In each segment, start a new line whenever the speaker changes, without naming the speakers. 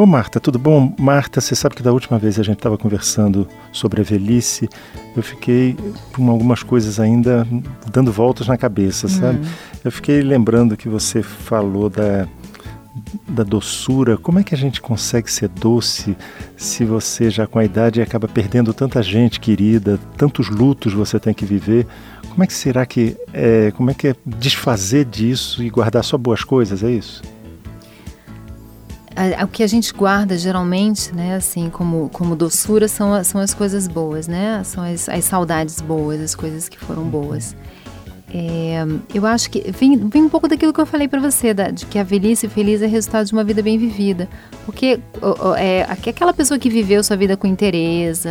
Ô Marta, tudo bom? Marta, você sabe que da última vez a gente estava conversando sobre a velhice, eu fiquei com algumas coisas ainda dando voltas na cabeça, sabe? Uhum. Eu fiquei lembrando que você falou da, da doçura. Como é que a gente consegue ser doce se você já com a idade acaba perdendo tanta gente querida, tantos lutos você tem que viver? Como é que será que é, como é que é desfazer disso e guardar só boas coisas, é isso?
O que a gente guarda geralmente, né, assim, como, como doçura, são, são as coisas boas, né? São as, as saudades boas, as coisas que foram boas. É, eu acho que vem, vem um pouco daquilo que eu falei para você, da, de que a velhice feliz é resultado de uma vida bem vivida. Porque é, aquela pessoa que viveu sua vida com interesse,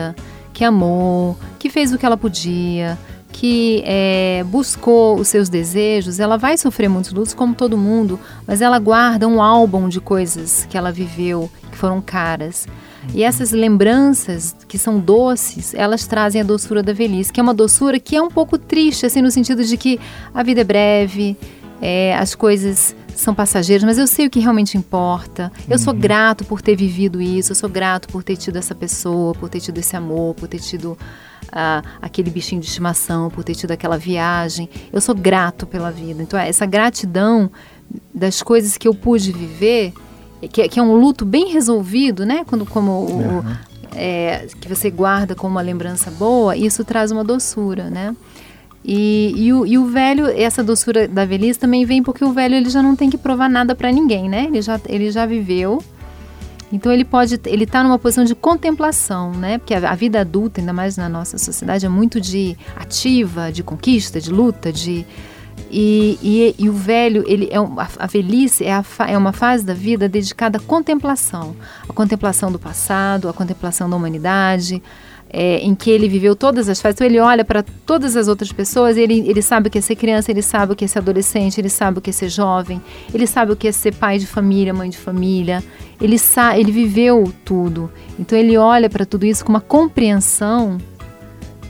que amou, que fez o que ela podia, que é, buscou os seus desejos, ela vai sofrer muitos lutos, como todo mundo, mas ela guarda um álbum de coisas que ela viveu, que foram caras. E essas lembranças, que são doces, elas trazem a doçura da velhice, que é uma doçura que é um pouco triste, assim, no sentido de que a vida é breve, é, as coisas são passageiras, mas eu sei o que realmente importa. Eu uhum. sou grato por ter vivido isso, eu sou grato por ter tido essa pessoa, por ter tido esse amor, por ter tido ah, aquele bichinho de estimação, por ter tido aquela viagem. Eu sou grato pela vida. Então, essa gratidão das coisas que eu pude viver, que, que é um luto bem resolvido, né? Quando, como o, uhum. é, que você guarda como uma lembrança boa, isso traz uma doçura, né? E, e, o, e, o, velho, essa doçura da velhice também vem porque o velho ele já não tem que provar nada para ninguém, né? Ele já, ele já viveu então ele pode, ele está numa posição de contemplação, né? Porque a, a, vida adulta, ainda mais na nossa sociedade, é muito de ativa, de conquista, de luta, de e, e, e o velho, ele é a, a velhice é, a, é uma fase da vida dedicada à contemplação, à contemplação do passado, à contemplação da humanidade, é, em que ele viveu todas as fases. Então ele olha para todas as outras pessoas, ele, ele sabe o que é ser criança, ele sabe o que é ser adolescente, ele sabe o que é ser jovem, ele sabe o que é ser pai de família, mãe de família. Ele sabe, ele viveu tudo. Então ele olha para tudo isso com uma compreensão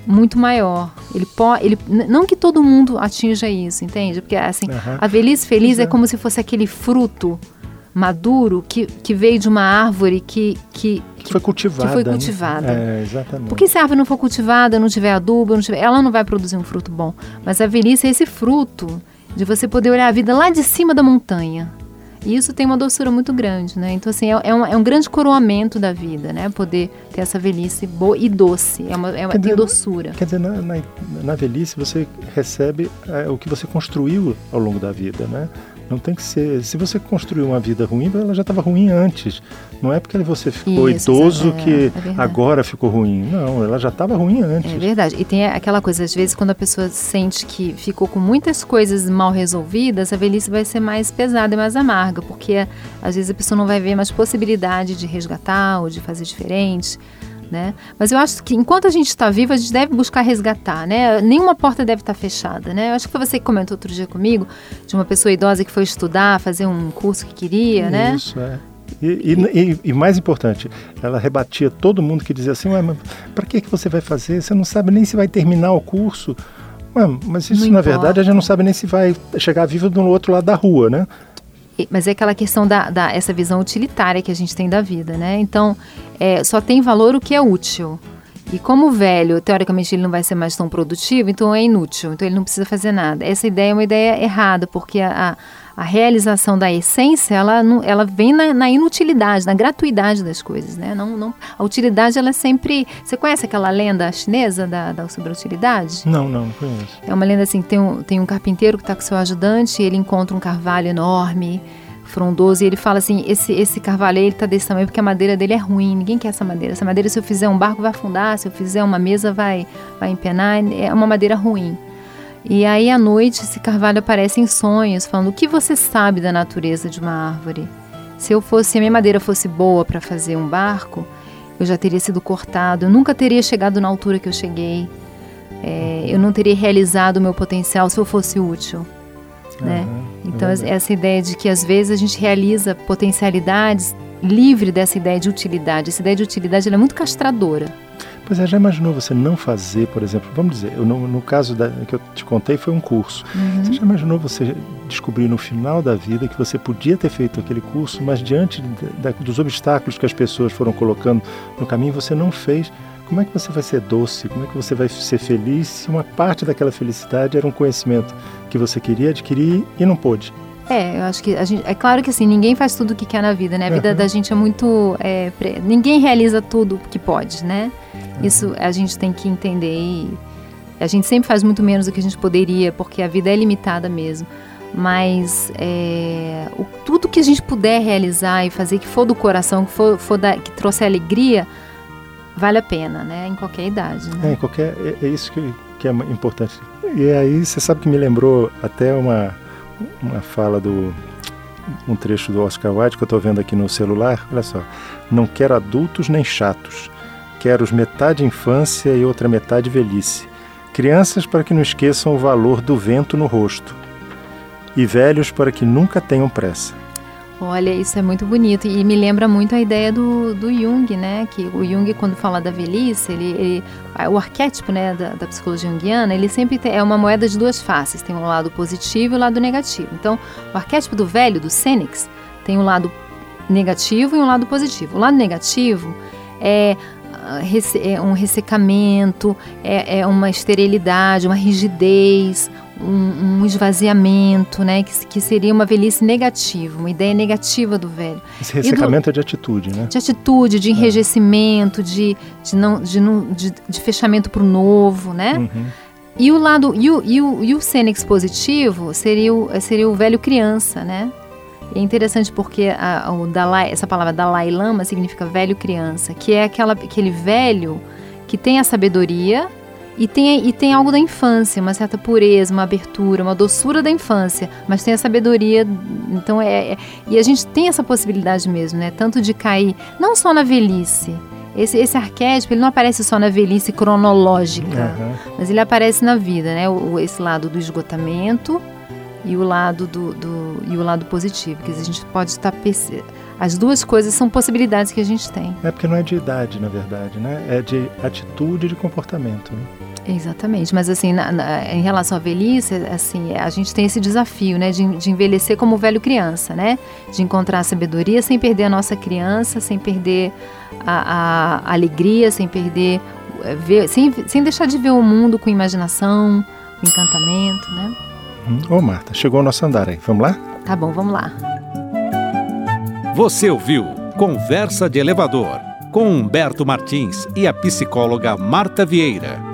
muito maior. Ele pode, ele não que todo mundo atinja isso, entende? Porque assim, uhum. a velhice feliz é. é como se fosse aquele fruto maduro que, que veio de uma árvore que, que,
que foi cultivada.
Que foi né? cultivada.
Né? É, exatamente.
Porque se a árvore não for cultivada, não tiver adubo, não tiver, ela não vai produzir um fruto bom. Mas a velhice é esse fruto de você poder olhar a vida lá de cima da montanha. E isso tem uma doçura muito grande, né? Então, assim, é, é, um, é um grande coroamento da vida, né? Poder ter essa velhice boa e doce. É uma, é uma dizer, doçura.
Quer dizer, na, na, na velhice você recebe é, o que você construiu ao longo da vida, né? Não tem que ser. Se você construiu uma vida ruim, ela já estava ruim antes. Não é porque você ficou Isso, idoso é, que é agora ficou ruim. Não, ela já estava ruim antes.
É verdade. E tem aquela coisa, às vezes, quando a pessoa sente que ficou com muitas coisas mal resolvidas, a velhice vai ser mais pesada e mais amarga, porque às vezes a pessoa não vai ver mais possibilidade de resgatar ou de fazer diferente né? Mas eu acho que enquanto a gente está vivo, a gente deve buscar resgatar, né? Nenhuma porta deve estar tá fechada, né? Eu acho que foi você que comentou outro dia comigo de uma pessoa idosa que foi estudar, fazer um curso que queria,
Isso,
né?
Isso, é. E, e, e, mais importante, ela rebatia todo mundo que dizia assim: para que, que você vai fazer? Você não sabe nem se vai terminar o curso. Ué, mas isso, não na importa. verdade, a gente não sabe nem se vai chegar vivo do outro lado da rua, né?
Mas é aquela questão da, da, essa visão utilitária que a gente tem da vida, né? Então, é, só tem valor o que é útil. E como o velho, teoricamente, ele não vai ser mais tão produtivo, então é inútil, então ele não precisa fazer nada. Essa ideia é uma ideia errada, porque a, a a realização da essência, ela, ela vem na, na, inutilidade, na gratuidade das coisas, né? Não, não, a utilidade, ela é sempre... Você conhece aquela lenda chinesa da, da sobre a utilidade?
Não, não, não conheço.
É uma lenda assim, tem um, tem um carpinteiro que está com seu ajudante e ele encontra um carvalho enorme, frondoso, e ele fala assim, esse, esse carvalho ele está desse tamanho porque a madeira dele é ruim, ninguém quer essa madeira. Essa madeira, se eu fizer um barco, vai afundar, se eu fizer uma mesa, vai, vai empenar, é uma madeira ruim. E aí à noite esse carvalho aparece em sonhos, falando: "O que você sabe da natureza de uma árvore? Se eu fosse, se a minha madeira fosse boa para fazer um barco, eu já teria sido cortado, eu nunca teria chegado na altura que eu cheguei. É, eu não teria realizado o meu potencial se eu fosse útil." Né? Uhum, então é essa ideia de que às vezes a gente realiza potencialidades livre dessa ideia de utilidade. Essa ideia de utilidade é muito castradora.
Pois é, já imaginou você não fazer, por exemplo, vamos dizer, eu, no, no, caso da, que eu te contei foi um curso. Uhum. Você já imaginou você descobrir no final da vida que você podia ter feito aquele curso, mas diante da, dos obstáculos que as pessoas foram colocando no caminho, você não fez? Como é que você vai ser doce? Como é que você vai ser feliz se uma parte daquela felicidade era um conhecimento que você queria adquirir e não pôde?
É, eu acho que a gente, é claro que assim, ninguém faz tudo o que quer na vida, né? A vida uhum. da gente é muito. É, ninguém realiza tudo que pode, né? Isso a gente tem que entender e a gente sempre faz muito menos do que a gente poderia, porque a vida é limitada mesmo. Mas é, o, tudo que a gente puder realizar e fazer que for do coração, que for, for da, que trouxe alegria, vale a pena, né? Em qualquer idade. Né?
É, qualquer, é, é isso que, que é importante. E aí você sabe que me lembrou até uma uma fala do um trecho do Oscar Wilde que eu estou vendo aqui no celular. Olha só, não quero adultos nem chatos. Quero os metade infância e outra metade velhice. Crianças para que não esqueçam o valor do vento no rosto. E velhos para que nunca tenham pressa.
Olha, isso é muito bonito e me lembra muito a ideia do, do Jung, né? Que o Jung, quando fala da velhice, ele, ele o arquétipo né, da, da, psicologia junguiana, ele sempre tem, é uma moeda de duas faces, tem um lado positivo e um lado negativo. Então, o arquétipo do velho, do Sênex, tem um lado negativo e um lado positivo. O lado negativo é um ressecamento, é, é uma esterilidade, uma rigidez, um, um, esvaziamento, né? Que, que seria uma velhice negativa, uma ideia negativa do velho.
Esse ressecamento do, é de atitude, né?
De atitude, de é. enrijecimento, é. de, de, não, de, não, de, de fechamento para o novo, né? Uhum. E o lado e o, e o, e o positivo seria o, seria o velho criança, né? E é interessante porque a, o Dalai, essa palavra Dalai Lama significa velho criança, que é aquela, aquele velho que tem a sabedoria, e tem, e tem algo da infância, uma certa pureza, uma abertura, uma doçura da infância, mas tem a sabedoria. Então é, é, e a gente tem essa possibilidade mesmo, né? Tanto de cair, não só na velhice. Esse, esse arquétipo ele não aparece só na velhice cronológica, uhum. mas ele aparece na vida, né? O, esse lado do esgotamento e o lado do, do e o lado positivo, que a gente pode estar as duas coisas são possibilidades que a gente tem.
É porque não é de idade, na verdade, né? É de atitude e de comportamento. Né?
Exatamente, mas assim, na, na, em relação à velhice, assim, a gente tem esse desafio, né, de, de, envelhecer como velho criança, né, de encontrar a sabedoria sem perder a nossa criança, sem perder a, a alegria, sem perder, eh, ver, sem, sem deixar de ver o mundo com imaginação, com encantamento, né.
Ô oh, Marta, chegou o nosso andar aí, vamos lá?
Tá bom, vamos lá.
Você ouviu Conversa de Elevador com Humberto Martins e a psicóloga Marta Vieira.